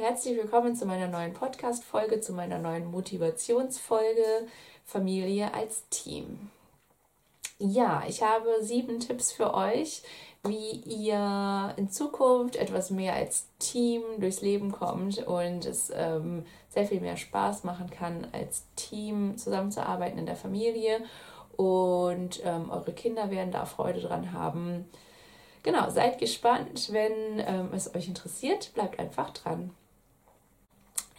Herzlich willkommen zu meiner neuen Podcast-Folge, zu meiner neuen Motivationsfolge Familie als Team. Ja, ich habe sieben Tipps für euch, wie ihr in Zukunft etwas mehr als Team durchs Leben kommt und es ähm, sehr viel mehr Spaß machen kann, als Team zusammenzuarbeiten in der Familie. Und ähm, eure Kinder werden da Freude dran haben. Genau, seid gespannt. Wenn ähm, es euch interessiert, bleibt einfach dran.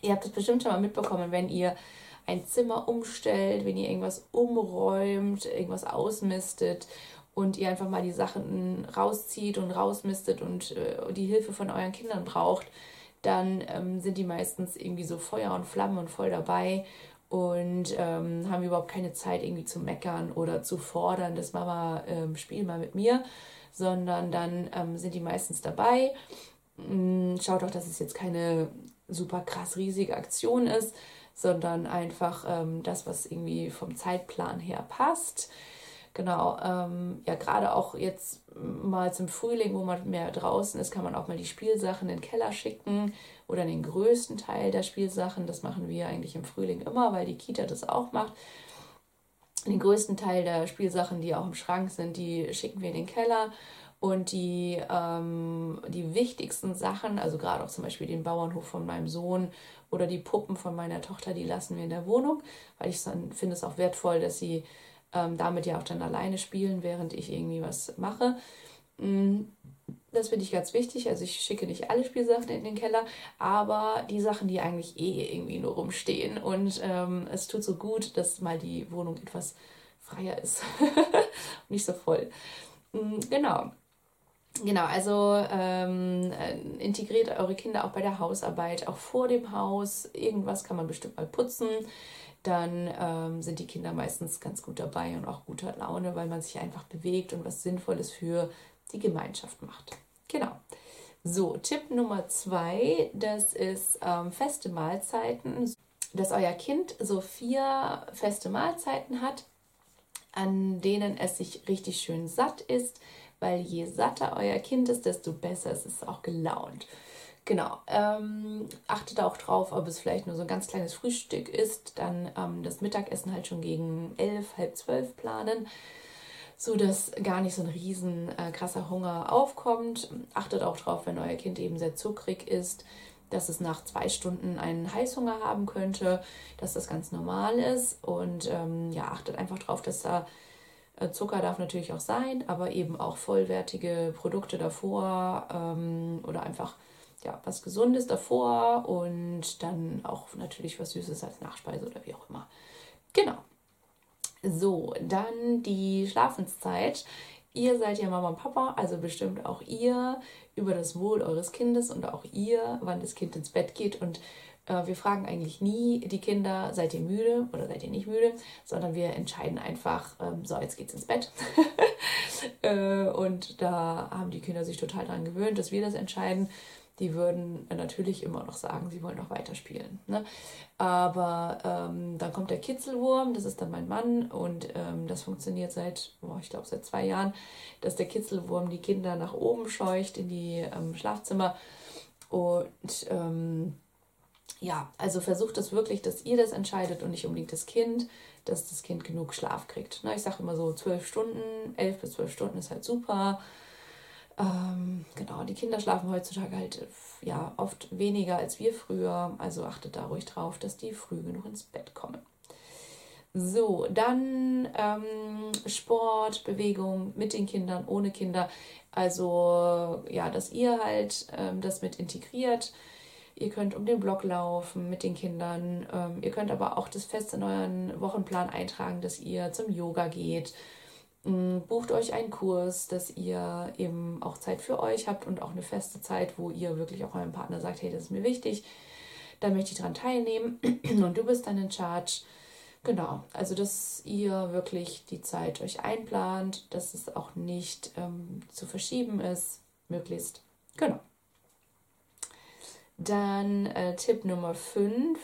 Ihr habt es bestimmt schon mal mitbekommen, wenn ihr ein Zimmer umstellt, wenn ihr irgendwas umräumt, irgendwas ausmistet und ihr einfach mal die Sachen rauszieht und rausmistet und äh, die Hilfe von euren Kindern braucht, dann ähm, sind die meistens irgendwie so Feuer und Flamme und voll dabei und ähm, haben überhaupt keine Zeit irgendwie zu meckern oder zu fordern, dass Mama ähm, spiel mal mit mir, sondern dann ähm, sind die meistens dabei. Mm, schaut auch, dass es jetzt keine super krass riesige Aktion ist, sondern einfach ähm, das, was irgendwie vom Zeitplan her passt. Genau, ähm, ja, gerade auch jetzt mal zum Frühling, wo man mehr draußen ist, kann man auch mal die Spielsachen in den Keller schicken oder den größten Teil der Spielsachen. Das machen wir eigentlich im Frühling immer, weil die Kita das auch macht. Den größten Teil der Spielsachen, die auch im Schrank sind, die schicken wir in den Keller. Und die, ähm, die wichtigsten Sachen, also gerade auch zum Beispiel den Bauernhof von meinem Sohn oder die Puppen von meiner Tochter, die lassen wir in der Wohnung, weil ich dann finde es auch wertvoll, dass sie ähm, damit ja auch dann alleine spielen, während ich irgendwie was mache. Mm, das finde ich ganz wichtig. Also ich schicke nicht alle Spielsachen in den Keller, aber die Sachen, die eigentlich eh irgendwie nur rumstehen. Und ähm, es tut so gut, dass mal die Wohnung etwas freier ist. nicht so voll. Mm, genau. Genau, also ähm, äh, integriert eure Kinder auch bei der Hausarbeit, auch vor dem Haus. Irgendwas kann man bestimmt mal putzen dann ähm, sind die Kinder meistens ganz gut dabei und auch guter Laune, weil man sich einfach bewegt und was Sinnvolles für die Gemeinschaft macht. Genau. So, Tipp Nummer zwei, das ist ähm, feste Mahlzeiten. Dass euer Kind so vier feste Mahlzeiten hat, an denen es sich richtig schön satt ist, weil je satter euer Kind ist, desto besser ist es auch gelaunt. Genau. Ähm, achtet auch drauf, ob es vielleicht nur so ein ganz kleines Frühstück ist. Dann ähm, das Mittagessen halt schon gegen elf, halb zwölf planen, so dass gar nicht so ein riesen äh, krasser Hunger aufkommt. Achtet auch drauf, wenn euer Kind eben sehr zuckrig ist, dass es nach zwei Stunden einen Heißhunger haben könnte, dass das ganz normal ist. Und ähm, ja, achtet einfach drauf, dass da Zucker darf natürlich auch sein, aber eben auch vollwertige Produkte davor ähm, oder einfach ja, was Gesundes davor und dann auch natürlich was Süßes als Nachspeise oder wie auch immer. Genau. So, dann die Schlafenszeit. Ihr seid ja Mama und Papa, also bestimmt auch ihr über das Wohl eures Kindes und auch ihr, wann das Kind ins Bett geht. Und äh, wir fragen eigentlich nie die Kinder, seid ihr müde oder seid ihr nicht müde, sondern wir entscheiden einfach, ähm, so, jetzt geht's ins Bett. äh, und da haben die Kinder sich total daran gewöhnt, dass wir das entscheiden die würden natürlich immer noch sagen, sie wollen noch weiterspielen. Ne? Aber ähm, dann kommt der Kitzelwurm, das ist dann mein Mann und ähm, das funktioniert seit, oh, ich glaube, seit zwei Jahren, dass der Kitzelwurm die Kinder nach oben scheucht in die ähm, Schlafzimmer und ähm, ja, also versucht es wirklich, dass ihr das entscheidet und nicht unbedingt das Kind, dass das Kind genug Schlaf kriegt. Ne? Ich sage immer so zwölf Stunden, elf bis zwölf Stunden ist halt super. Ähm, genau, die Kinder schlafen heutzutage halt ja oft weniger als wir früher. Also achtet da ruhig drauf, dass die früh genug ins Bett kommen. So, dann ähm, Sport, Bewegung mit den Kindern, ohne Kinder. Also ja, dass ihr halt ähm, das mit integriert. Ihr könnt um den Block laufen mit den Kindern. Ähm, ihr könnt aber auch das fest in euren Wochenplan eintragen, dass ihr zum Yoga geht Mm, bucht euch einen Kurs, dass ihr eben auch Zeit für euch habt und auch eine feste Zeit, wo ihr wirklich auch eurem Partner sagt, hey, das ist mir wichtig, da möchte ich dran teilnehmen und du bist dann in Charge. Genau, also dass ihr wirklich die Zeit euch einplant, dass es auch nicht ähm, zu verschieben ist, möglichst. Genau. Dann äh, Tipp Nummer 5.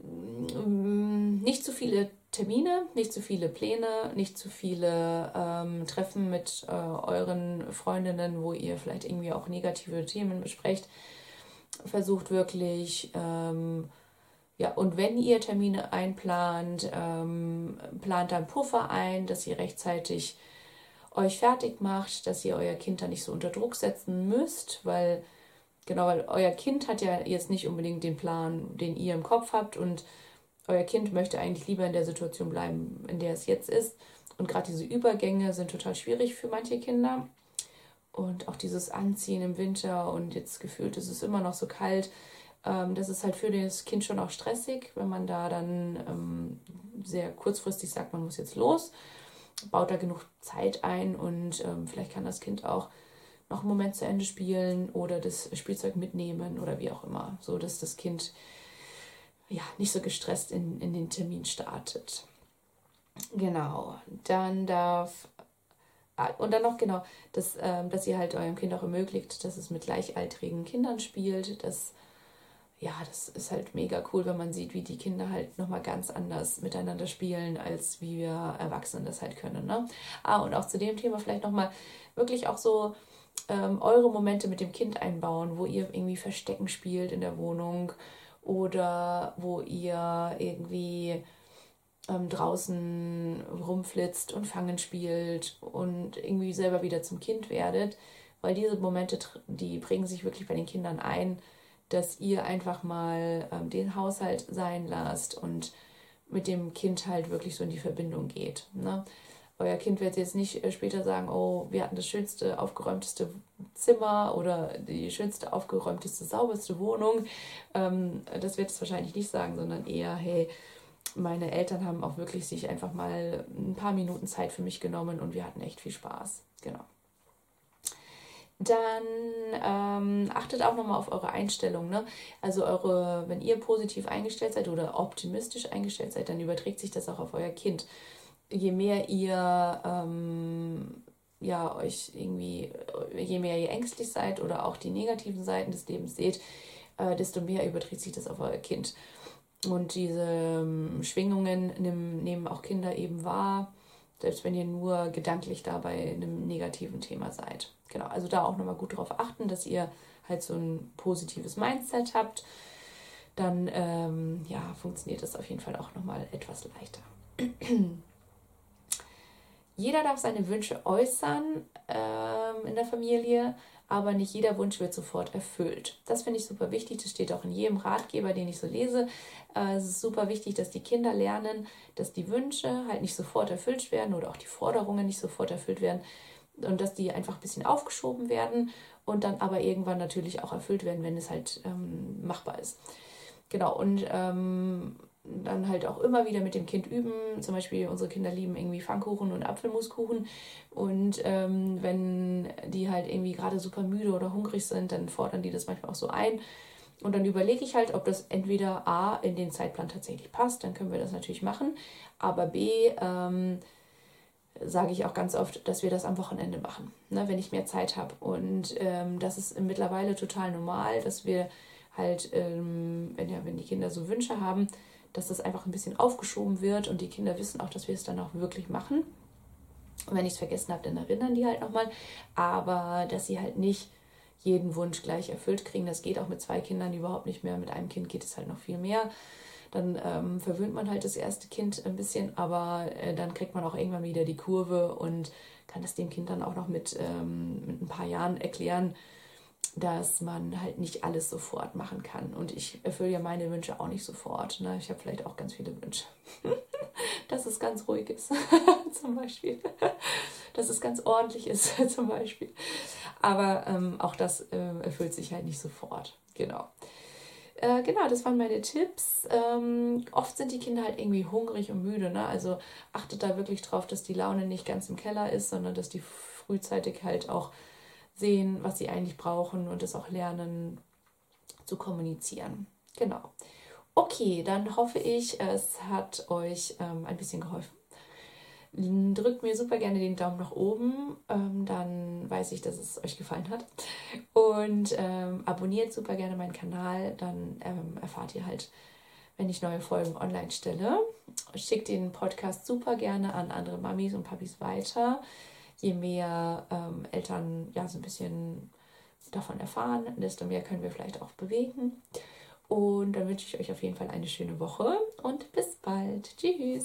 Mm, nicht zu viele Termine, nicht zu viele Pläne, nicht zu viele ähm, Treffen mit äh, euren Freundinnen, wo ihr vielleicht irgendwie auch negative Themen besprecht. versucht wirklich, ähm, ja, und wenn ihr Termine einplant, ähm, plant dann Puffer ein, dass ihr rechtzeitig euch fertig macht, dass ihr euer Kind dann nicht so unter Druck setzen müsst, weil genau, weil euer Kind hat ja jetzt nicht unbedingt den Plan, den ihr im Kopf habt und euer Kind möchte eigentlich lieber in der Situation bleiben, in der es jetzt ist. Und gerade diese Übergänge sind total schwierig für manche Kinder. Und auch dieses Anziehen im Winter und jetzt gefühlt ist es immer noch so kalt. Ähm, das ist halt für das Kind schon auch stressig, wenn man da dann ähm, sehr kurzfristig sagt, man muss jetzt los baut da genug Zeit ein und ähm, vielleicht kann das Kind auch noch einen Moment zu Ende spielen oder das Spielzeug mitnehmen oder wie auch immer, so dass das Kind ja nicht so gestresst in, in den Termin startet. Genau, dann darf ah, und dann noch genau, dass, ähm, dass ihr halt eurem Kind auch ermöglicht, dass es mit gleichaltrigen Kindern spielt, dass ja, das ist halt mega cool, wenn man sieht, wie die Kinder halt nochmal ganz anders miteinander spielen, als wie wir Erwachsenen das halt können. Ne? Ah, und auch zu dem Thema vielleicht nochmal wirklich auch so ähm, eure Momente mit dem Kind einbauen, wo ihr irgendwie Verstecken spielt in der Wohnung oder wo ihr irgendwie ähm, draußen rumflitzt und Fangen spielt und irgendwie selber wieder zum Kind werdet, weil diese Momente, die bringen sich wirklich bei den Kindern ein dass ihr einfach mal ähm, den Haushalt sein lasst und mit dem Kind halt wirklich so in die Verbindung geht. Ne? Euer Kind wird jetzt nicht äh, später sagen, oh, wir hatten das schönste, aufgeräumteste Zimmer oder die schönste, aufgeräumteste, sauberste Wohnung. Ähm, das wird es wahrscheinlich nicht sagen, sondern eher, hey, meine Eltern haben auch wirklich sich einfach mal ein paar Minuten Zeit für mich genommen und wir hatten echt viel Spaß. Genau. Dann ähm, achtet auch nochmal auf eure Einstellung. Ne? Also eure, wenn ihr positiv eingestellt seid oder optimistisch eingestellt seid, dann überträgt sich das auch auf euer Kind. Je mehr ihr ähm, ja euch irgendwie, je mehr ihr ängstlich seid oder auch die negativen Seiten des Lebens seht, äh, desto mehr überträgt sich das auf euer Kind. Und diese ähm, Schwingungen nehmen, nehmen auch Kinder eben wahr selbst wenn ihr nur gedanklich da bei einem negativen Thema seid. Genau, also da auch nochmal gut darauf achten, dass ihr halt so ein positives Mindset habt. Dann ähm, ja, funktioniert das auf jeden Fall auch nochmal etwas leichter. Jeder darf seine Wünsche äußern ähm, in der Familie aber nicht jeder Wunsch wird sofort erfüllt. Das finde ich super wichtig. Das steht auch in jedem Ratgeber, den ich so lese. Äh, es ist super wichtig, dass die Kinder lernen, dass die Wünsche halt nicht sofort erfüllt werden oder auch die Forderungen nicht sofort erfüllt werden und dass die einfach ein bisschen aufgeschoben werden und dann aber irgendwann natürlich auch erfüllt werden, wenn es halt ähm, machbar ist. Genau, und ähm, dann halt auch immer wieder mit dem Kind üben. Zum Beispiel unsere Kinder lieben irgendwie Pfannkuchen und Apfelmuskuchen. Und ähm, wenn die halt irgendwie gerade super müde oder hungrig sind, dann fordern die das manchmal auch so ein. Und dann überlege ich halt, ob das entweder A in den Zeitplan tatsächlich passt, dann können wir das natürlich machen. Aber B ähm, sage ich auch ganz oft, dass wir das am Wochenende machen, ne, wenn ich mehr Zeit habe. Und ähm, das ist mittlerweile total normal, dass wir halt, ähm, wenn, ja, wenn die Kinder so Wünsche haben, dass das einfach ein bisschen aufgeschoben wird und die Kinder wissen auch, dass wir es dann auch wirklich machen. Und wenn ich es vergessen habe, dann erinnern die halt nochmal. Aber dass sie halt nicht jeden Wunsch gleich erfüllt kriegen, das geht auch mit zwei Kindern überhaupt nicht mehr. Mit einem Kind geht es halt noch viel mehr. Dann ähm, verwöhnt man halt das erste Kind ein bisschen, aber äh, dann kriegt man auch irgendwann wieder die Kurve und kann es dem Kind dann auch noch mit, ähm, mit ein paar Jahren erklären, dass man halt nicht alles sofort machen kann. Und ich erfülle ja meine Wünsche auch nicht sofort. Ne? Ich habe vielleicht auch ganz viele Wünsche. dass es ganz ruhig ist, zum Beispiel. Dass es ganz ordentlich ist, zum Beispiel. Aber ähm, auch das äh, erfüllt sich halt nicht sofort. Genau. Äh, genau, das waren meine Tipps. Ähm, oft sind die Kinder halt irgendwie hungrig und müde. Ne? Also achtet da wirklich drauf, dass die Laune nicht ganz im Keller ist, sondern dass die frühzeitig halt auch sehen, was sie eigentlich brauchen und es auch lernen zu kommunizieren. Genau. Okay, dann hoffe ich, es hat euch ähm, ein bisschen geholfen. Drückt mir super gerne den Daumen nach oben, ähm, dann weiß ich, dass es euch gefallen hat. Und ähm, abonniert super gerne meinen Kanal, dann ähm, erfahrt ihr halt, wenn ich neue Folgen online stelle. Schickt den Podcast super gerne an andere Mamis und Papis weiter je mehr ähm, Eltern ja so ein bisschen davon erfahren, desto mehr können wir vielleicht auch bewegen. Und dann wünsche ich euch auf jeden Fall eine schöne Woche und bis bald. Tschüss.